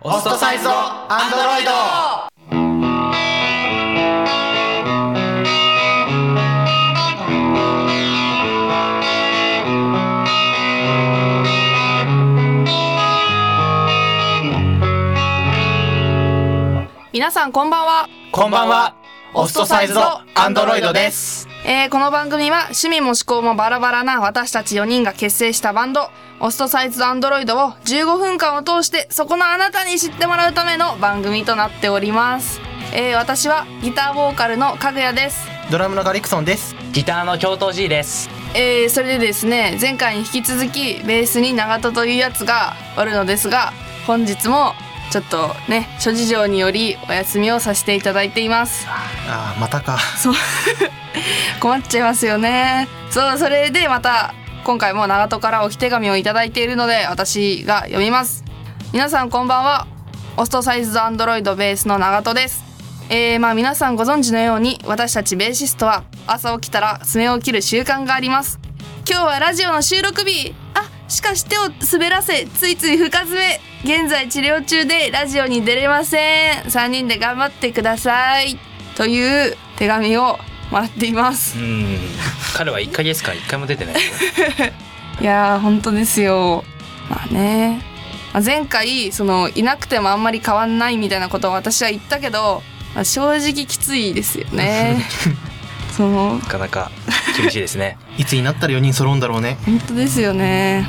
オストサイズドアンドロイド。皆さんこんばんは。こんばんは。オストサイズドアンドロイドですえーこの番組は趣味も思考もバラバラな私たち4人が結成したバンド、オストサイズドアンドロイドを15分間を通してそこのあなたに知ってもらうための番組となっております。えー私はギターボーカルのかぐやです。ドラムのガリクソンですギターの京都 G です。えーそれでですね、前回に引き続きベースに長門というやつがおるのですが、本日もちょっとね、諸事情によりお休みをさせていただいています。あーまたかそう 困っちゃいますよね。そうそれでまた今回も長門から置き手紙をいただいているので私が読みます。皆さんこんばんは。オストサイズドアンドロイドベースの長門です。えー、まあ皆さんご存知のように私たちベーシストは朝起きたら爪を切る習慣があります。今日はラジオの収録日。あしかし手を滑らせついつい深爪。現在治療中でラジオに出れません。3人で頑張ってください。という手紙をもらっています。うん。彼は1ヶ月間1回も出てない。よ。いやー本当ですよ。まあね。まあ前回そのいなくてもあんまり変わんないみたいなことを私は言ったけど、まあ正直きついですよね。そのなかなか厳しいですね。いつになったら4人揃うんだろうね。本当ですよね。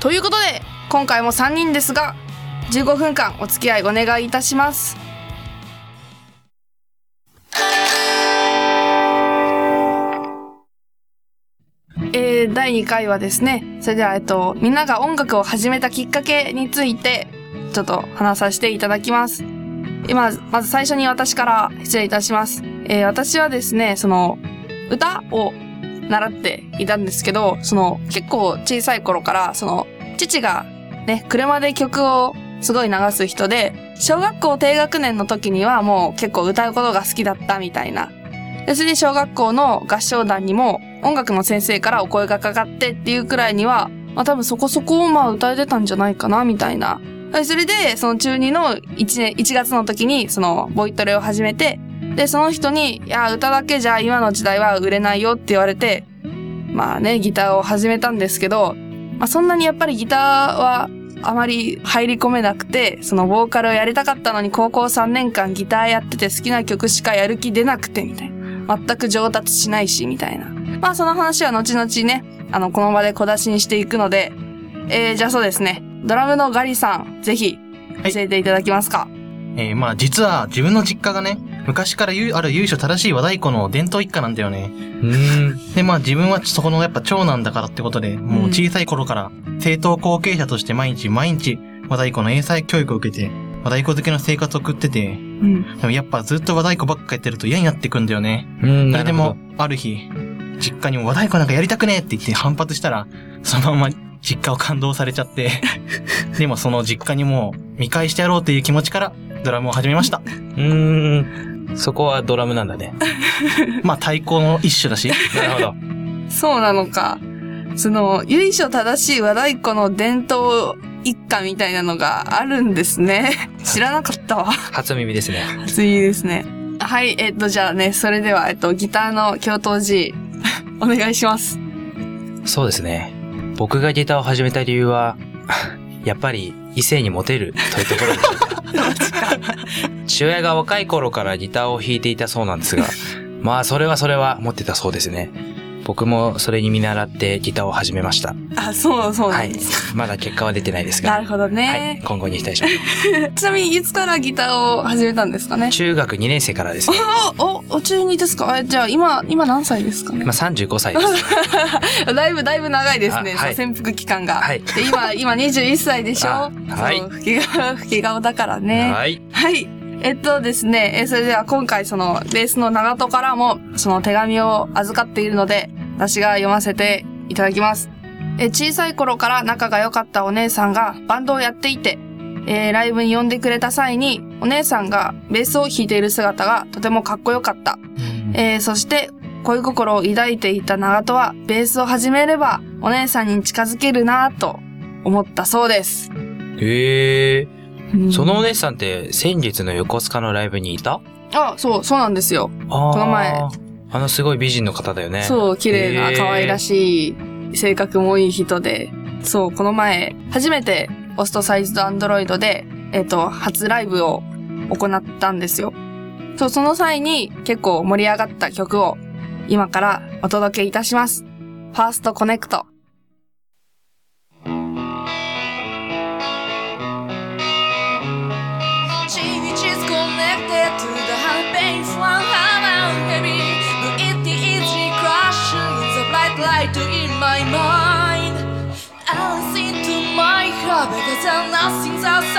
ということで今回も3人ですが15分間お付き合いお願いいたします第2回はですねそれでは、えっと、みんなが音楽を始めたきっかけについてちょっと話させていただきます今まず最初に私から失礼いたします、えー、私はですねその歌を習っていたんですけど、その結構小さい頃から、その父がね、車で曲をすごい流す人で、小学校低学年の時にはもう結構歌うことが好きだったみたいな。で、それで小学校の合唱団にも音楽の先生からお声がかかってっていうくらいには、まあ多分そこそこまあ歌えてたんじゃないかなみたいな。それで、その中2の1年、1月の時にそのボイトレを始めて、で、その人に、いや、歌だけじゃ今の時代は売れないよって言われて、まあね、ギターを始めたんですけど、まあそんなにやっぱりギターはあまり入り込めなくて、そのボーカルをやりたかったのに高校3年間ギターやってて好きな曲しかやる気出なくてみたいな。全く上達しないし、みたいな。まあその話は後々ね、あの、この場で小出しにしていくので、えー、じゃあそうですね。ドラムのガリさん、ぜひ、はい教えていただけますか？えー、まあ実は自分の実家がね昔からゆある由緒正しい和太鼓の伝統一家なんだよねうん。でまあ自分はそこのやっぱ長男だからってことでもう小さい頃から正統後継者として毎日毎日和太鼓の英才教育を受けて和太鼓漬けの生活を送っててうん。でもやっぱずっと和太鼓ばっかやってると嫌になってくんだよねうん。それでも、ある日、実家にも和太鼓なんかやりたくねえって言って反発したら、そのまま実家を感動されちゃって、でもその実家にもう見返してやろうという気持ちからドラムを始めました。うーん。そこはドラムなんだね。まあ太鼓の一種だし、なるほど。そうなのか。その、由緒正しい和太鼓の伝統一家みたいなのがあるんですね。知らなかったわ。初耳ですね。初いいですね。はい、えっと、じゃあね、それでは、えっと、ギターの京都寺、お願いします。そうですね。僕がギターを始めた理由は、やっぱり異性にモテるというところでしょうか。父親が若い頃からギターを弾いていたそうなんですが、まあそれはそれは持ってたそうですね。僕もそれに見習ってギターを始めました。あ、そう、そうなはいんです。。まだ結果は出てないですが。なるほどはいね。。今後に期待します。ちなみに、いつからギターを始めたんですかね？中学2年生からですね。お、お、お中二ですか？えじゃあ、今、今何歳ですかね？まあ35歳です。だいぶだいぶ長いですね、あはい潜伏期間が。はいで、今、今21歳でしょ？あはい吹き顔、吹き顔だからね。はい。はい。えっとですね、えそれでは今回そのベースの長門からもその手紙を預かっているので、私が読ませていただきます。え小さい頃から仲が良かったお姉さんがバンドをやっていて、えー、ライブに呼んでくれた際に、お姉さんがベースを弾いている姿がとてもかっこよかった。えー、そして、恋心を抱いていた長門は、ベースを始めれば、お姉さんに近づけるなと思ったそうです。へえー。そのお姉さんって、先月の横須賀のライブにいた？あ、そう、そうなんですよ。この前、あのすごい美人の方だよね。そう、綺麗な、可愛らしい、性格もいい人で、そう、この前、初めて、オストサイズとアンドロイドで、えっ、ー、と、初ライブを行ったんですよ。そう、その際に結構盛り上がった曲を今からお届けいたします。ファーストコネクト。想那心脏。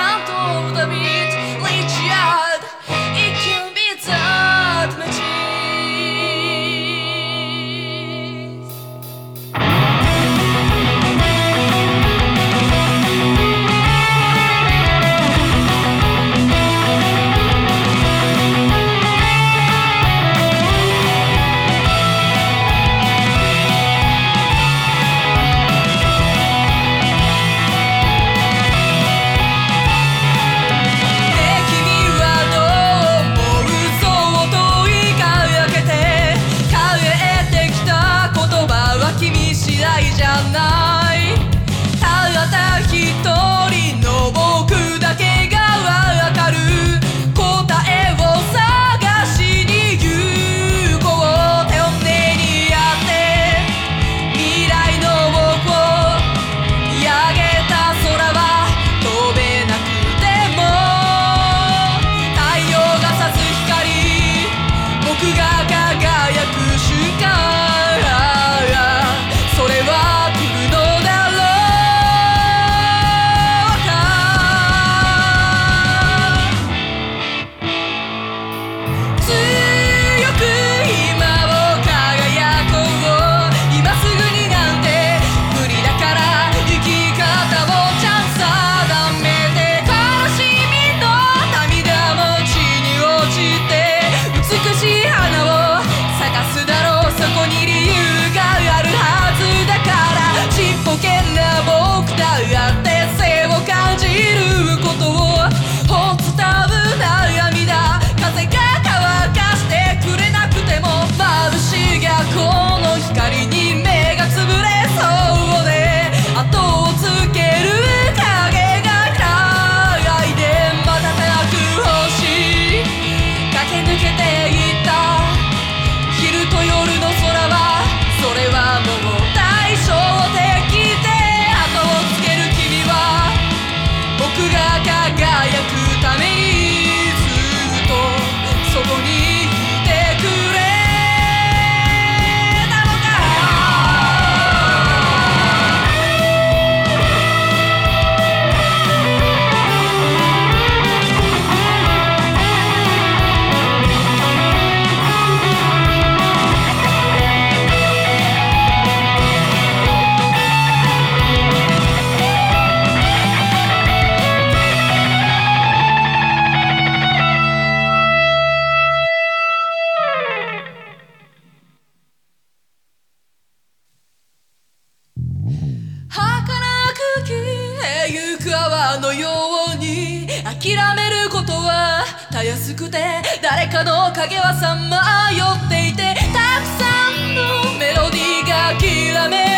のように諦めることはたやすくて誰かの影はさまよっていてたくさんのメロディーがきらめ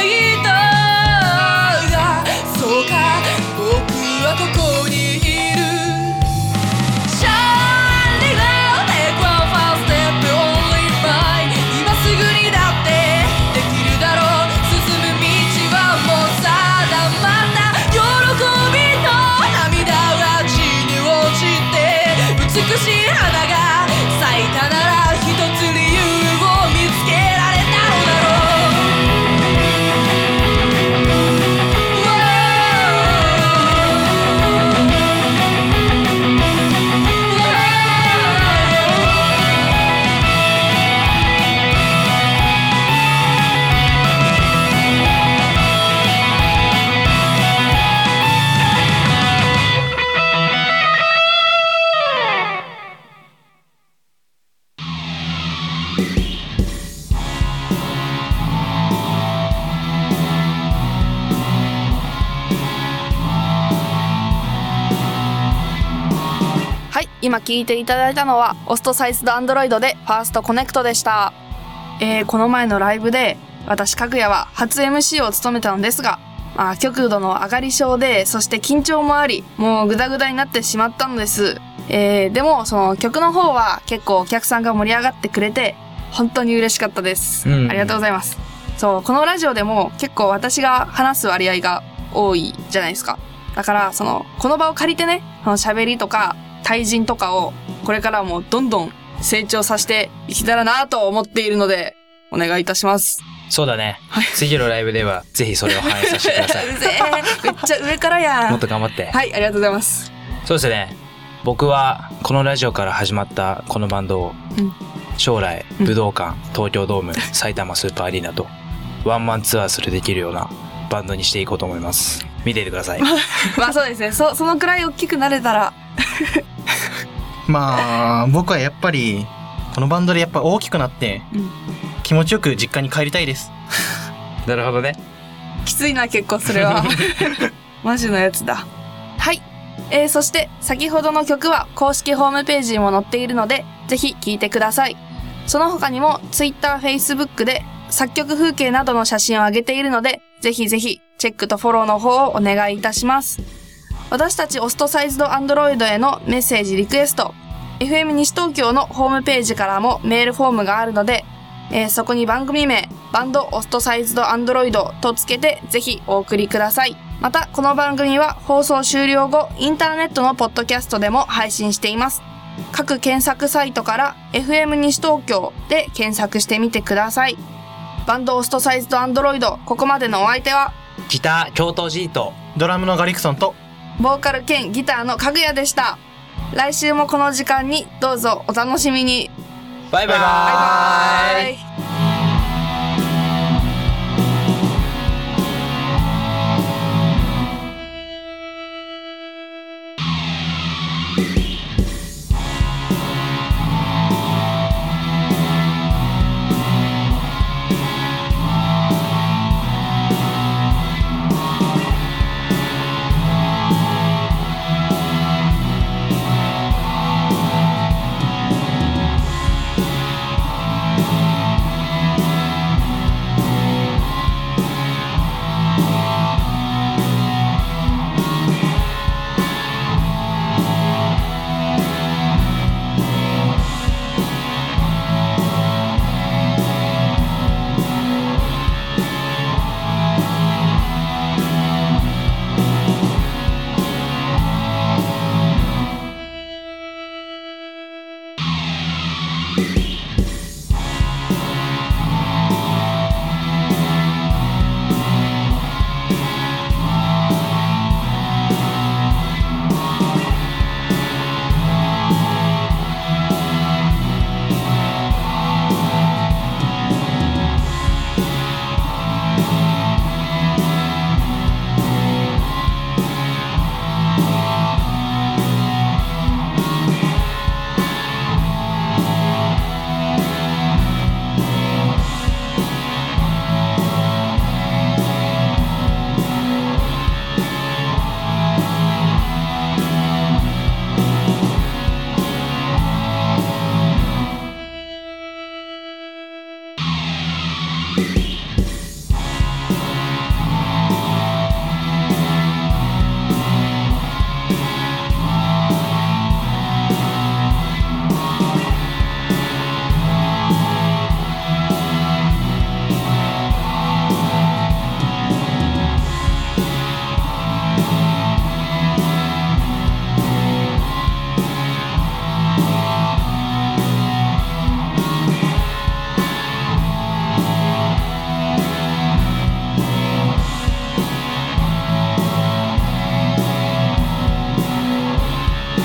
今聞いていただいたのは、オストサイズドアンドロイドでファーストコネクトでした。えー、この前のライブで、私、かぐやは初 MC を務めたのですが、まあ、極度の上がり症で、そして緊張もあり、もうグダグダになってしまったのです。えー、でも、その曲の方は結構お客さんが盛り上がってくれて、本当に嬉しかったです。うんありがとうございます。そう、このラジオでも結構私が話す割合が多いじゃないですか。だから、その、この場を借りてね、その喋りとか、対人とかを、これからもどんどん成長させていけたらなと思っているので、お願いいたします。そうだね。次のライブでは、ぜひそれを反映させてください。めっちゃ上からやん。もっと頑張って。はい、ありがとうございます。そうですね。僕は、このラジオから始まったこのバンドを、うん将来、うん武道館、東京ドーム、埼玉スーパーアリーナと、ワンマンツアーするできるようなバンドにしていこうと思います。見ていてください。まあそうですね。そ、そのくらい大きくなれたら、まあ、僕はやっぱり、このバンドでやっぱ大きくなって、うん気持ちよく実家に帰りたいです。なるほどね。きついな、結構それは。マジのやつだ。はい。えー、そして、先ほどの曲は公式ホームページにも載っているので、ぜひ聴いてください。その他にも、Twitter、Facebook で作曲風景などの写真を上げているので、ぜひぜひ、チェックとフォローの方をお願いいたします。私たちオストサイズドアンドロイドへのメッセージリクエスト、FM 西東京のホームページからもメールフォームがあるので、えーそこに番組名、バンドオストサイズドアンドロイドとつけてぜひお送りください。また、この番組は放送終了後、インターネットのポッドキャストでも配信しています。各検索サイトから FM 西東京で検索してみてください。バンドオストサイズドアンドロイド、ここまでのお相手は、ギター、京都ジート。ドラムのガリクソンと、ボーカル兼ギターのかぐやでした。来週もこの時間にどうぞお楽しみに。バイバイバイバイ。